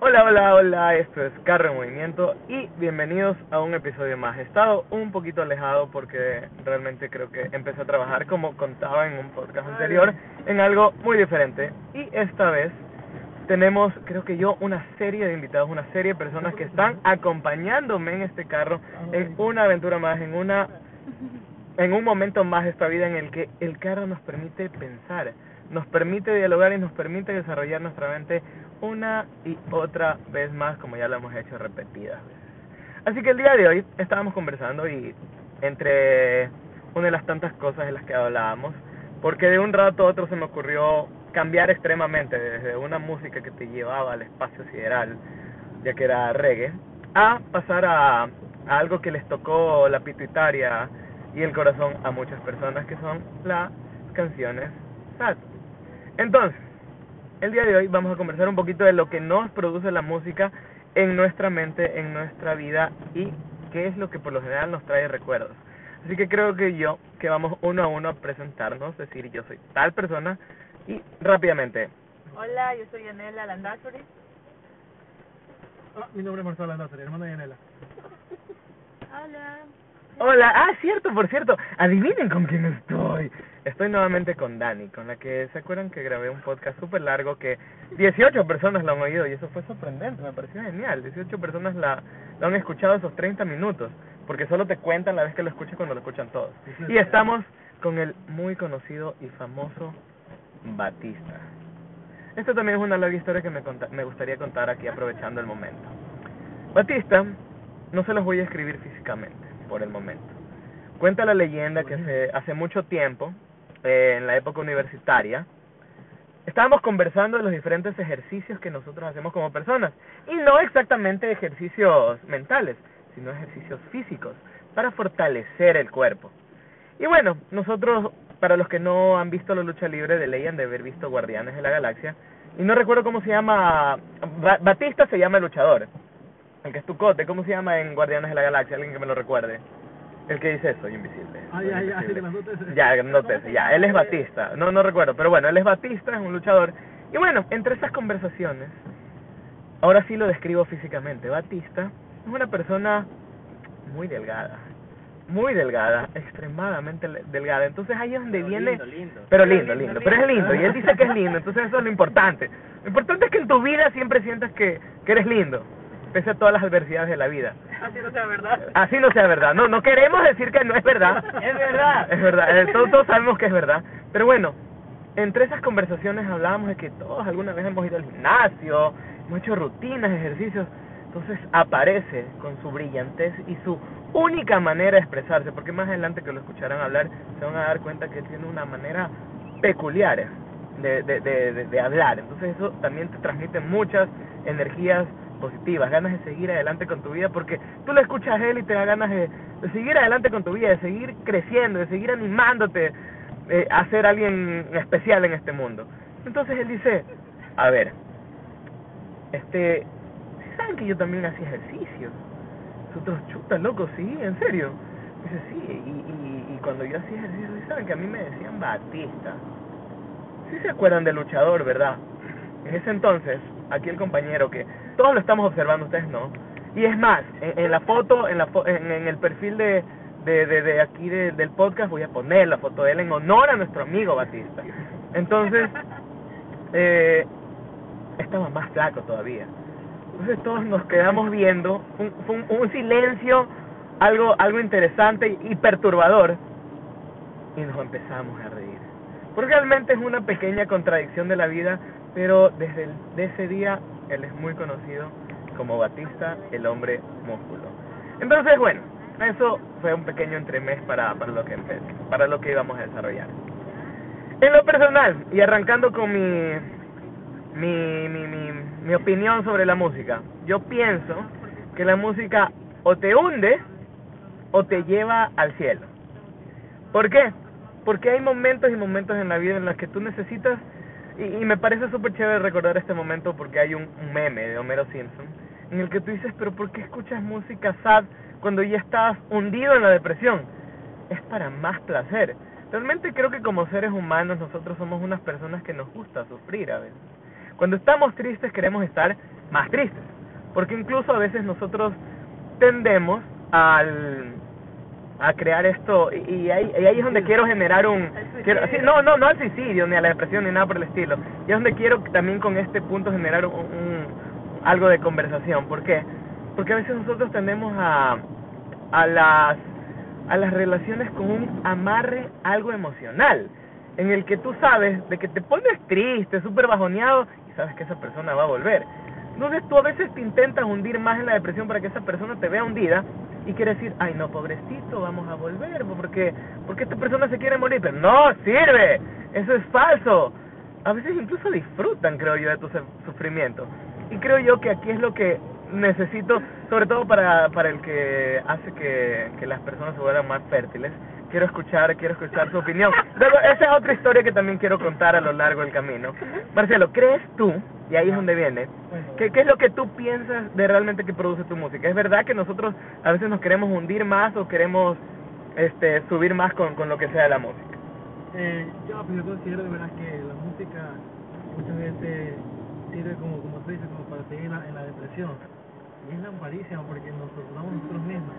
Hola, hola, hola, esto es Carro en Movimiento y bienvenidos a un episodio más. He estado un poquito alejado porque realmente creo que empecé a trabajar, como contaba en un podcast anterior, en algo muy diferente. Y esta vez tenemos, creo que yo, una serie de invitados, una serie de personas que están acompañándome en este carro, en una aventura más, en una en un momento más de esta vida en el que el carro nos permite pensar, nos permite dialogar y nos permite desarrollar nuestra mente una y otra vez más, como ya lo hemos hecho repetidas. Así que el día de hoy estábamos conversando y entre una de las tantas cosas de las que hablábamos, porque de un rato a otro se me ocurrió cambiar extremadamente desde una música que te llevaba al espacio sideral, ya que era reggae, a pasar a, a algo que les tocó la pituitaria y el corazón a muchas personas, que son las canciones sad. Entonces, el día de hoy vamos a conversar un poquito de lo que nos produce la música en nuestra mente, en nuestra vida y qué es lo que por lo general nos trae recuerdos. Así que creo que yo, que vamos uno a uno a presentarnos, decir yo soy tal persona y rápidamente. Hola, yo soy Yanela Landazuri. Ah, mi nombre es Marcelo Landazuri, hermano de Yanela. Hola. Hola, ah, cierto, por cierto, adivinen con quién estoy. Estoy nuevamente con Dani, con la que se acuerdan que grabé un podcast súper largo que 18 personas lo han oído y eso fue sorprendente, me pareció genial. 18 personas la, lo han escuchado esos 30 minutos, porque solo te cuentan la vez que lo escuchas cuando lo escuchan todos. Y estamos con el muy conocido y famoso Batista. Esto también es una larga historia que me, conta- me gustaría contar aquí aprovechando el momento. Batista, no se los voy a escribir físicamente por el momento. Cuenta la leyenda que hace, mucho tiempo, eh, en la época universitaria, estábamos conversando de los diferentes ejercicios que nosotros hacemos como personas. Y no exactamente ejercicios mentales, sino ejercicios físicos, para fortalecer el cuerpo. Y bueno, nosotros, para los que no han visto la lucha libre, de ley han de haber visto Guardianes de la Galaxia. Y no recuerdo cómo se llama. Ba- Batista se llama el luchador. El que es Tucote, ¿cómo se llama en Guardianes de la Galaxia? Alguien que me lo recuerde. El que dice soy invisible. Ah, soy ya, ya, invisible". sí, grandote ese. Ya, grandote ese, ya, él es Batista. No, no recuerdo, pero bueno, él es Batista, es un luchador. Y bueno, entre esas conversaciones, ahora sí lo describo físicamente. Batista es una persona muy delgada. Muy delgada, extremadamente delgada. Entonces ahí es donde viene... Pero lindo, lindo, pero es lindo. Y él dice que es lindo, entonces eso es lo importante. Lo importante es que en tu vida siempre sientas que, que eres lindo, pese a todas las adversidades de la vida. Así no sea verdad. Así no sea verdad. No, no queremos decir que no es verdad. Es verdad. Es verdad. eh, todos, todos sabemos que es verdad. Pero bueno, entre esas conversaciones hablábamos de que todos alguna vez hemos ido al gimnasio, hemos hecho rutinas, ejercicios. Entonces aparece con su brillantez y su única manera de expresarse, porque más adelante que lo escucharán hablar se van a dar cuenta que tiene una manera peculiar de, de, de, de, de hablar. Entonces eso también te transmite muchas energías positivas, ganas de seguir adelante con tu vida, porque tú le escuchas a él y te da ganas de, seguir adelante con tu vida, de seguir creciendo, de seguir animándote eh, a ser alguien especial en este mundo. Entonces él dice, a ver, este, ¿saben que yo también hacía ejercicio? Nosotros, chuta, loco, sí, en serio. Dice, sí, y, y, y cuando yo hacía ejercicio, ¿sí ¿saben que a mí me decían Batista? Sí se acuerdan del luchador, ¿verdad? En ese entonces, aquí el compañero que todos lo estamos observando, ustedes no. Y es más, en, en la foto, en, la fo- en, en el perfil de, de, de, de aquí de- del podcast voy a poner la foto de él en honor a nuestro amigo Batista. Entonces, eh, estaba más flaco todavía. Entonces todos nos quedamos viendo, un, un silencio, algo, algo interesante y perturbador, y nos empezamos a reír. Porque realmente es una pequeña contradicción de la vida, pero desde el, de ese día él es muy conocido como Batista, el hombre músculo. Entonces, bueno, eso fue un pequeño entremés para, para, lo que, empe- para lo que íbamos a desarrollar. En lo personal, y arrancando con mi, mi, mi, mi, mi opinión sobre la música, yo pienso que la música o te hunde o te lleva al cielo. ¿Por qué? Porque hay momentos y momentos en la vida en los que tú necesitas, y, y me parece súper chévere recordar este momento porque hay un, meme de Homero Simpson, en el que tú dices, pero ¿por qué escuchas música sad cuando ya estás hundido en la depresión? Es para más placer. Realmente creo que como seres humanos nosotros somos unas personas que nos gusta sufrir a veces. Cuando estamos tristes queremos estar más tristes. Porque incluso a veces nosotros tendemos al a crear esto y, y ahí, y ahí es donde quiero generar un quiero- sí, no no no al suicidio ni a la depresión ni nada por el estilo. Y es donde quiero también con este punto generar un, un- algo de conversación. ¿por qué? porque a veces nosotros tendemos a a las a las relaciones con un amarre algo emocional en el que tú sabes de que te pones triste súper bajoneado y sabes que esa persona va a volver. Entonces tú a veces te intentas hundir más en la depresión para que esa persona te vea hundida y quiere decir, ay no, pobrecito, vamos a volver, porque, porque esta persona se quiere morir, pero no sirve, eso es falso. A veces incluso disfrutan, creo yo, de tu su- sufrimiento. Y creo yo que aquí es lo que necesito, sobre todo para, para el que hace que, que las personas se vuelvan más fértiles. Quiero escuchar, quiero escuchar su opinión. Luego, esa es otra historia que también quiero contar a lo largo del camino. Marcelo, ¿crees tú, y ahí es donde viene, ¿Qué, ¿Qué es lo que tú piensas de realmente que produce tu música? ¿Es verdad que nosotros a veces nos queremos hundir más o queremos este subir más con, con lo que sea la música? Eh, yo, pues, yo considero de verdad que la música muchas veces sirve como, como tú dices, como para seguir en la depresión. Y es lamparísima porque nos torturamos nosotros mismos.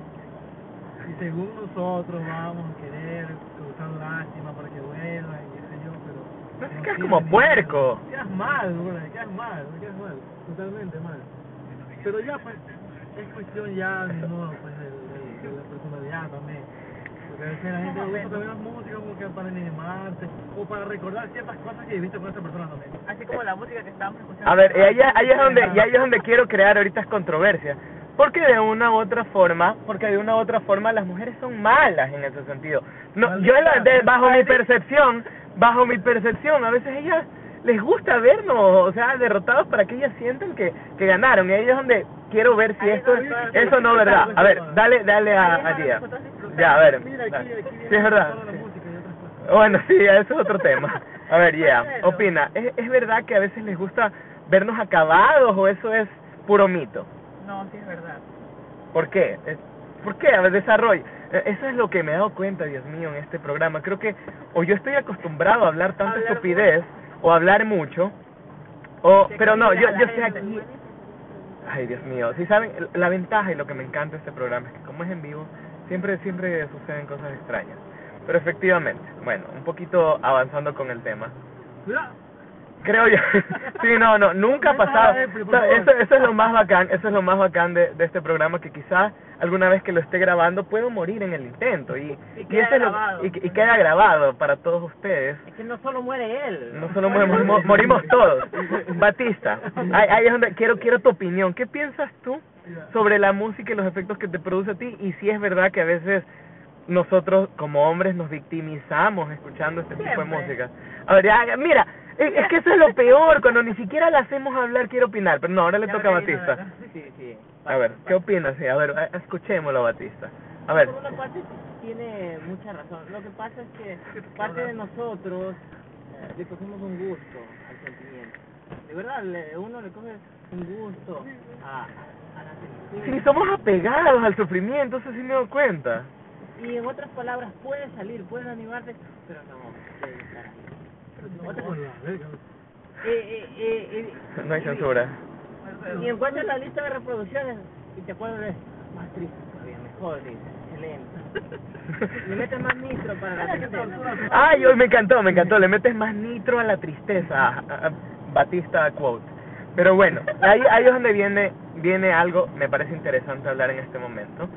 Y según nosotros vamos a querer causar lástima para que vuelva y qué sé yo, pero... No que es sirve como puerco. Quedas mal, bro, quedas mal, quedas mal, totalmente mal. Pero ya pues, es cuestión ya, no, pues, de, de- de la personalidad también. Porque a veces la gente usa también las músicas como que para animarse, o para recordar ciertas cosas que viviste con esa persona también. Así como la música que estábamos escuchando. A ver, y ahí, ahí es donde y ahí es donde quiero crear ahorita controversia. Porque de una u otra forma, porque de una u otra forma las mujeres son malas en ese sentido. No, yo en la- de- bajo mi percepción, bajo mi percepción, a veces ellas les gusta vernos, o sea, derrotados para que ellas sientan que, que ganaron. Y ahí es donde quiero ver si es esto todas- eso no es verdad. A ver, dale dale a, es a Gia. Ya, a ver. Dale. Sí, es verdad. Bueno, sí, eso es otro tema. A ver, Marcelo. opina. ¿Es, ¿Es verdad que a veces les gusta vernos acabados o eso es puro mito? No, sí es verdad. ¿Por qué? Es- ¿Por qué? A ver, desarrollo. Eh, Eso es lo que me he dado cuenta, Dios mío, en este programa. Creo que o yo estoy acostumbrado a hablar tanta Hablar estupidez o hablar mucho, o, pero no, yo, yo estoy aquí. Ay, Dios mío. Si saben, la ventaja y lo que me encanta de este programa es que como es en vivo, siempre, siempre suceden cosas extrañas. Pero efectivamente, bueno, un poquito avanzando con el tema. Creo yo. Sí, no, no, nunca ha pasado. Eso, eso es lo más bacán, eso es lo más bacán de, de este programa, que quizás alguna vez que lo esté grabando puedo morir en el intento. Y, Y queda eso es lo- grabado. y, y queda grabado para todos ustedes. Es que no solo muere él. No solo morimos, mo- morimos todos. Batista, ahí, ahí es donde quiero, quiero tu opinión. ¿Qué piensas tú sobre la música y los efectos que te produce a ti? Y si es verdad que a veces nosotros como hombres nos victimizamos escuchando este tipo de música. A ver, ya, mira, es, es que eso es lo peor, cuando ni siquiera la hacemos hablar quiero opinar, pero no, ahora le Ya toca a Batista. Sí, sí. A ver, ¿qué opinas? Sí, a ver, eh, escuchémoslo, Batista. A ver, Por una parte tiene mucha razón. Lo que pasa es que parte de nosotros eh, le cogemos un gusto al sentimiento. De verdad, le- uno le coge un gusto a, a, la sí, tristeza. somos apegados al sufrimiento, eso sí me doy cuenta. Y en otras palabras, puede salir, pueden animarte, pero no estar ahí. Eh, eh, eh, No hay y- censura. Y encuentras la lista de reproducciones y te acuerdas de más triste todavía, mejor, dice, excelente. Le metes más nitro para la tristeza. Ay, hoy me encantó, me encantó. Le metes más nitro a la tristeza. a- a- a Batista quote. Pero bueno, ahí, ahí es donde viene, viene algo, me parece interesante hablar en este momento.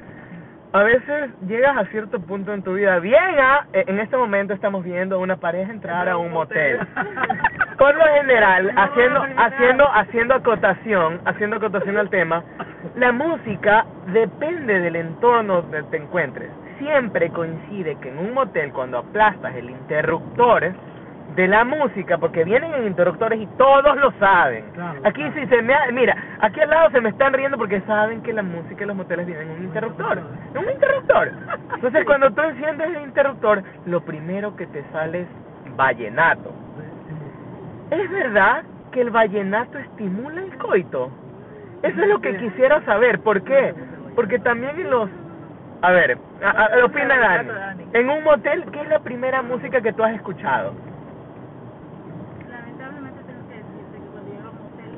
A veces llegas a cierto punto en tu vida, bien, ah, eh, en este momento estamos viendo a una pareja entrar a un motel. Por lo general, haciendo, haciendo, haciendo acotación, haciendo acotación al tema, la música depende del entorno donde te encuentres. Siempre coincide que en un motel cuando aplastas el interruptor de la música, porque vienen en interruptores y todos lo saben. Claro, Aquí claro. sí se me, ha- mira, aquí al lado se me están riendo porque saben que la música en los moteles viene en un interruptor, en un interruptor. Entonces cuando tú enciendes el interruptor, lo primero que te sale es vallenato. ¿Es verdad que el vallenato estimula el coito? Eso es lo que quisiera saber. ¿Por qué? Porque también en los... A ver, a, a- opina Dani. En un motel, ¿qué es la primera música que tú has escuchado? Lamentablemente tengo que decirte que cuando llego a un hotel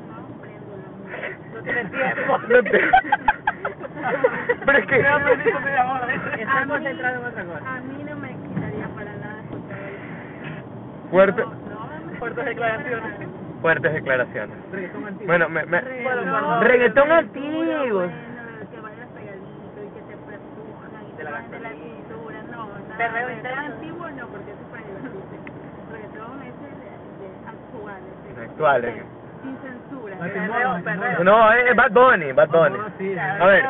no no tiene tiempo. No te- Pero es que... Está concentrado en otra cosa. A mí no me quitaría para nada. Fuerte, No, no, Fuertes declaraciones. fuertes declaraciones. Reggaetón antiguo. Bueno, me, me- Reggaetón, reggaetón antiguo. bueno, que bailas pegadito y que te prepujan y De te la cintura, no, nada. Perreo antiguo no, porque eso es para divertirse. Reggaetón ese de, de actual, Actual, de- eh. sin censura. Perreo, perreo. No, es Bad Bunny, Bad Bunny. Ah, sí. A ver.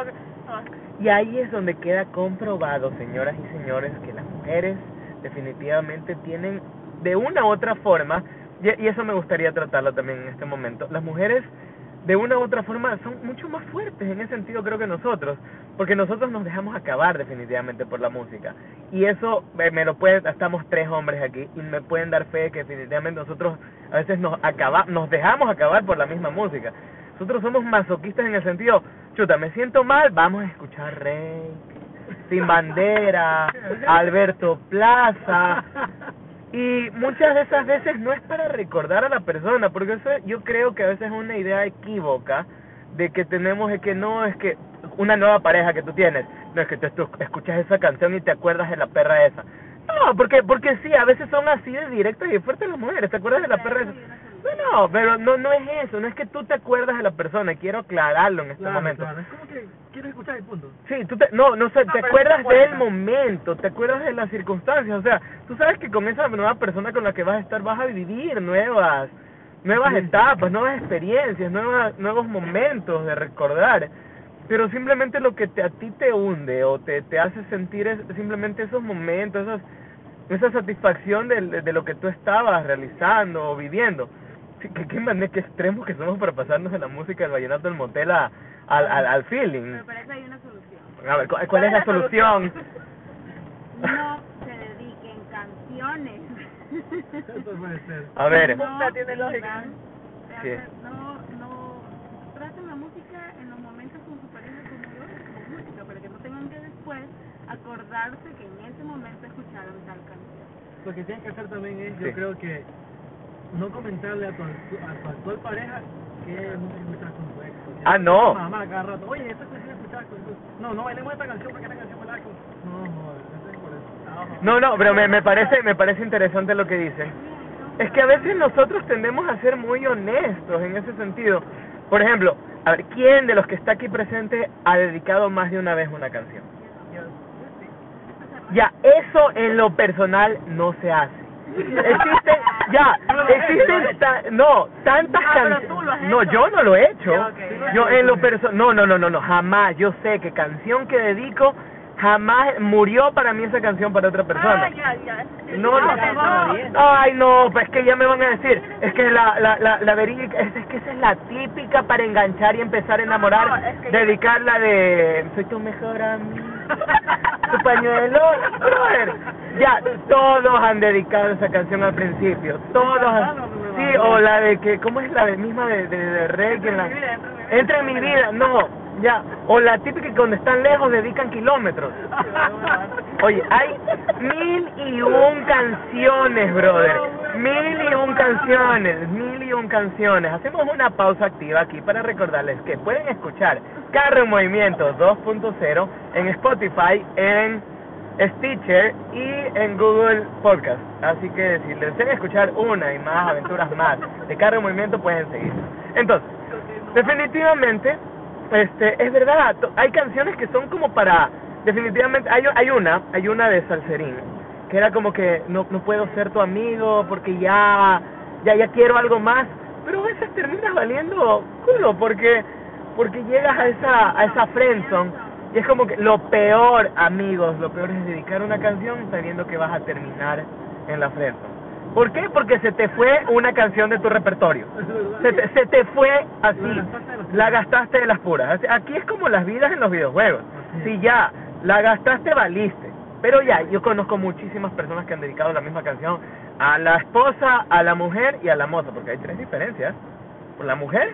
Y ahí es donde queda comprobado, señoras y señores, que las mujeres definitivamente tienen de una u otra forma, y, y eso me gustaría tratarlo también en este momento, las mujeres de una u otra forma son mucho más fuertes en ese sentido creo que nosotros, porque nosotros nos dejamos acabar definitivamente por la música. Y eso eh, me lo pueden, estamos tres hombres aquí, y me pueden dar fe de que definitivamente nosotros a veces nos acaba, nos dejamos acabar por la misma música. Nosotros somos masoquistas en el sentido, chuta, me siento mal, vamos a escuchar Rey, Sin Bandera, Alberto Plaza. Y muchas de esas veces no es para recordar a la persona, porque eso yo creo que a veces es una idea equívoca de que tenemos, es que no, es que una nueva pareja que tú tienes, no es que tú, escuchas esa canción y te acuerdas de la perra esa. No, porque porque sí, a veces son así de directas y de fuertes las mujeres, ¿te acuerdas de la perra esa? No, no, pero no no es eso, no es que tú te acuerdas de la persona, quiero aclararlo en este Claro, momento. claro. Es como que quieres escuchar el punto. Sí, tú te, no, no sé, No, te acuerdas del acuerdas. momento, te acuerdas de las circunstancias, o sea, tú sabes que con esa nueva persona con la que vas a estar vas a vivir nuevas nuevas Sí. etapas, nuevas experiencias, nuevas nuevos momentos de recordar. Pero simplemente lo que te, a ti te hunde o te, te hace sentir es simplemente esos momentos, esas, esa satisfacción de, de, de lo que tú estabas realizando o viviendo. Sí, qué manera, qué extremos que somos para pasarnos de la música del vallenato del motel a, al, al, al feeling. Pero para eso hay una solución. A ver, ¿cuál, cuál es la solución? No se dediquen canciones. Eso puede ser. A ver, No, tiene lógica. Sí. No, no, traten la música en los momentos con su pareja como yo, como música, para que no tengan que después acordarse que en ese momento escucharon tal canción. Lo que tienes que hacer también es, Sí. yo creo que no comentarle a tu, a tu actual pareja que música escuchas con tu ex. Ah, no. Mamá, cada rato, oye, esta canción escuchas con tu No, no bailemos esta canción porque esta canción me la con... No, joder, no es por eso. no, no, pero me, me parece me parece interesante lo que dicen. Es que a veces nosotros tendemos a ser muy honestos en ese sentido. Por ejemplo, a ver, ¿quién de los que está aquí presente ha dedicado más de una vez una canción? Ya, eso en lo personal no se hace. Existen, ya, existen, ta- no, tantas Ah, canciones. No, yo no lo he hecho. Yo en lo personal, no, no, no, no, no, jamás. Yo sé que canción que dedico, jamás murió para mí esa canción para otra persona. Ah. No, no, Ah, no. Ay, no, pues que ya me van a decir. Es que la, la, la, la verídica, es, es que esa es la típica para enganchar y empezar a enamorar. es dedicarla de. Soy tu mejor amigo. Tu pañuelo. Brother, ya, todos han dedicado esa canción al principio. Todos. han- Sí, o la de que. ¿Cómo es la de misma de, de, de reggae? La, Entra en mi vida, no, ya. O la típica que cuando están lejos dedican kilómetros. Oye, hay mil y un canciones, brother. Mil y un canciones, mil y un canciones. Hacemos una pausa activa aquí para recordarles que pueden escuchar Carro en Movimiento 2.0 en Spotify, en Stitcher y en Google Podcast. Así que si les desea escuchar una y más aventuras más de Carro en Movimiento, pueden seguir. Entonces, definitivamente, este, es verdad, hay canciones que son como para, definitivamente, hay, hay una, hay una de Salserín, que era como que no, no puedo ser tu amigo porque ya, ya, ya quiero algo más, pero a veces terminas valiendo culo porque, porque llegas a esa, a esa friendzone y es como que lo peor, amigos, lo peor es dedicar una canción sabiendo que vas a terminar en la friendzone. ¿Por qué? Porque se te fue una canción de tu repertorio. Se te, se te fue así. La gastaste de las puras. Aquí es como las vidas en los videojuegos. Si ya la gastaste, valiste. Pero ya, yo conozco muchísimas personas que han dedicado la misma canción a la esposa, a la mujer y a la moza, porque hay tres diferencias. La mujer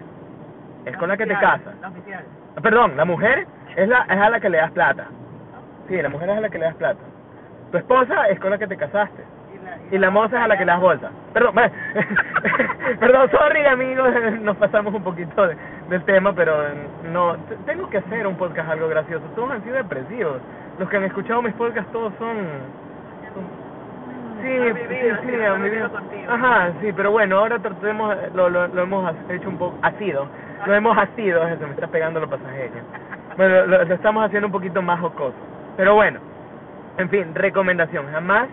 es con la que te casas. La oficial. Perdón, la mujer es, la, es a la que le das plata. Sí, la mujer es a la que le das plata. Tu esposa es con la que te casaste. Y la, y la moza es a la que le das bolsa. Perdón, perdón, sorry amigos, nos pasamos un poquito de- del tema, pero no, tengo que hacer un podcast algo gracioso. Todos han sido depresivos. Los que han escuchado mis podcasts todos son... son- Sí, sí, vivido, sí, sí, han vivido. contigo. Ajá, sí, pero bueno, ahora tratemos, lo, lo, lo hemos hecho un poco, asido, lo hemos asido, eso me está pegando los pasajeros. Bueno, lo, lo estamos haciendo un poquito más jocoso. Pero bueno, en fin, recomendación, jamás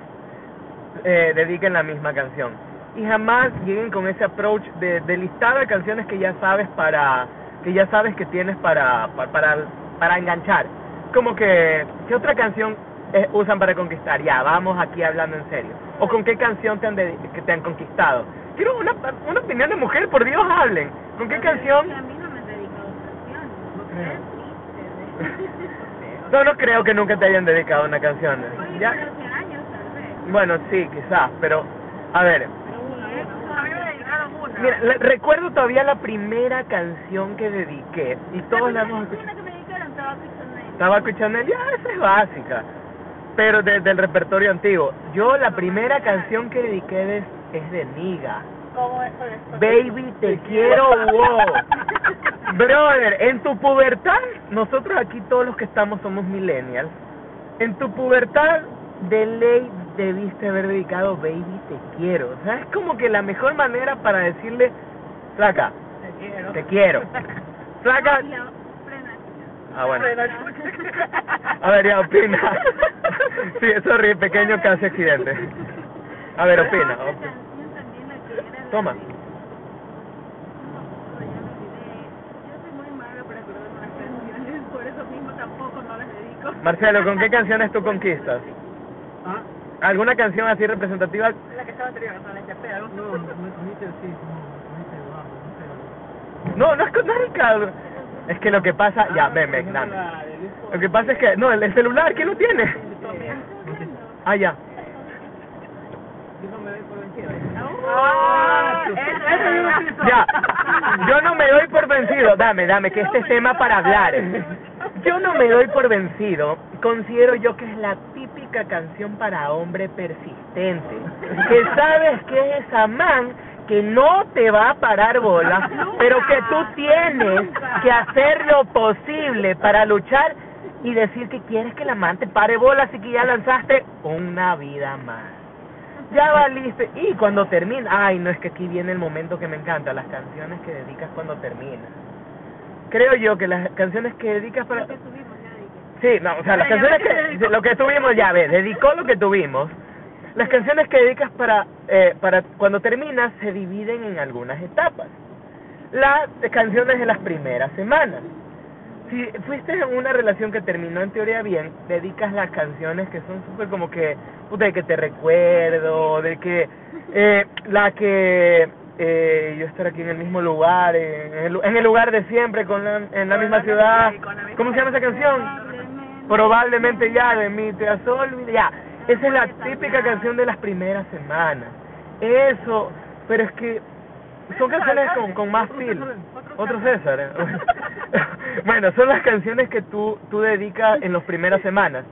eh, dediquen la misma canción. Y jamás lleguen con ese approach de, de listado de canciones que ya sabes para, que ya sabes que tienes para, para, para, para enganchar. Como que, ¿qué otra canción eh, usan para conquistar? Ya, vamos aquí hablando en serio. ¿O con qué canción te han, dedi- que te han conquistado? Quiero una, una opinión de mujer, por Dios, hablen. ¿Con qué canción? A mí no me han dedicado canciones. No. No, creo que nunca te hayan dedicado una canción. Oye, Ya, pero hace años tal vez. bueno, sí, quizás, pero, a ver, una. Mira, recuerdo todavía la primera canción que dediqué y todos la hemos escuchado. que me dedicaron Tabaco Tabaco y Chanel, ya esa es básica, pero de- del repertorio antiguo. Yo la primera canción que dediqué de- es de Niga. ¿Cómo es con esto? Baby, te quiero, wow. Brother, en tu pubertad, nosotros aquí todos los que estamos somos millennials. En tu pubertad, de ley debiste haber dedicado Baby, te quiero. O sea, es como que la mejor manera para decirle, flaca, Te quiero. te quiero. Flaca. Ah bueno. A ver, ya opina. Sí, sorry, pequeño casi accidente. A ver, opina. Canción la que la Toma. de- No, ya me olvidé. Yo soy muy mala para acordarme las canciones, por eso mismo tampoco no las dedico. Marcelo, ¿con qué canciones tú conquistas? Ah, ¿Alguna canción así representativa? La que estaba anterior, con no, sí, no, Nietzsche bajo, no sé. No, no es con Ricardo. Es que lo que pasa, ya, ven, ven, dame. Lo que pasa es que, no, el, el celular, ¿quién lo tiene? Ah, ya. Yo no me doy por vencido. Ah, Ya, yo no me doy por vencido, dame, dame, que este es tema para hablar. Yo no me doy por vencido, considero yo que es la típica canción para hombre persistente, que sabes que es esa man que no te va a parar bola, pero que tú tienes que hacer lo posible para luchar y decir que quieres que la man te pare bola, así que ya lanzaste una vida más. Ya valiste. Y cuando termina, ay, no es que aquí viene el momento que me encanta, las canciones que dedicas cuando terminas. Creo yo que las canciones que dedicas para... Lo que tuvimos, ya. Sí, no, o sea, las canciones que... Lo que tuvimos ya, ves, dedicó lo que tuvimos. Las canciones que dedicas para, eh, para cuando terminas se dividen en algunas etapas. Las canciones de las primeras semanas. Si fuiste en una relación que terminó en teoría bien, dedicas las canciones que son súper como que, puta, de que te recuerdo, de que eh, la que eh, yo estar aquí en el mismo lugar, en el, lu- en el lugar de siempre, con la, en la misma ciudad. ¿Cómo se llama esa canción? Probablemente. Probablemente ya de mí te has olvidado. Ya, esa es la típica canción de las primeras semanas. Eso, pero es que son canciones con, con más feel. Otro César. ¿eh? bueno, son las canciones que tú, tú dedicas en las primeras semanas.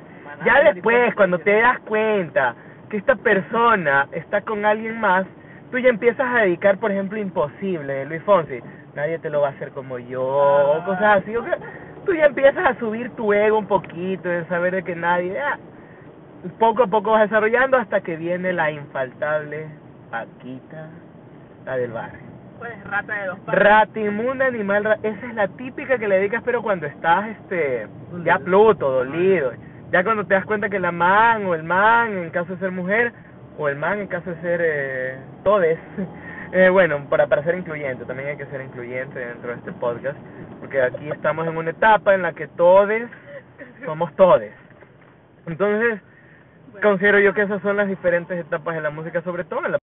Ya después, cuando te das cuenta que esta persona está con alguien más, tú ya empiezas a dedicar, por ejemplo, Imposible, Luis Fonsi. Nadie te lo va a hacer como yo, o cosas así. o que- tú ya empiezas a subir tu ego un poquito, de saber de que nadie... ah, poco a poco vas desarrollando hasta que viene la infaltable Paquita, la del barrio. Pues rata de dos patas. Rata inmunda, animal, ra- esa es la típica que le dedicas, pero cuando estás, este, ya pluto, dolido. Ya cuando te das cuenta que la man o el man, en caso de ser mujer, o el man en caso de ser eh, todes. Eh, bueno, para, para ser incluyente, también hay que ser incluyente dentro de este podcast, porque aquí estamos en una etapa en la que todes somos todes. Entonces, considero yo que esas son las diferentes etapas de la música, sobre todo en la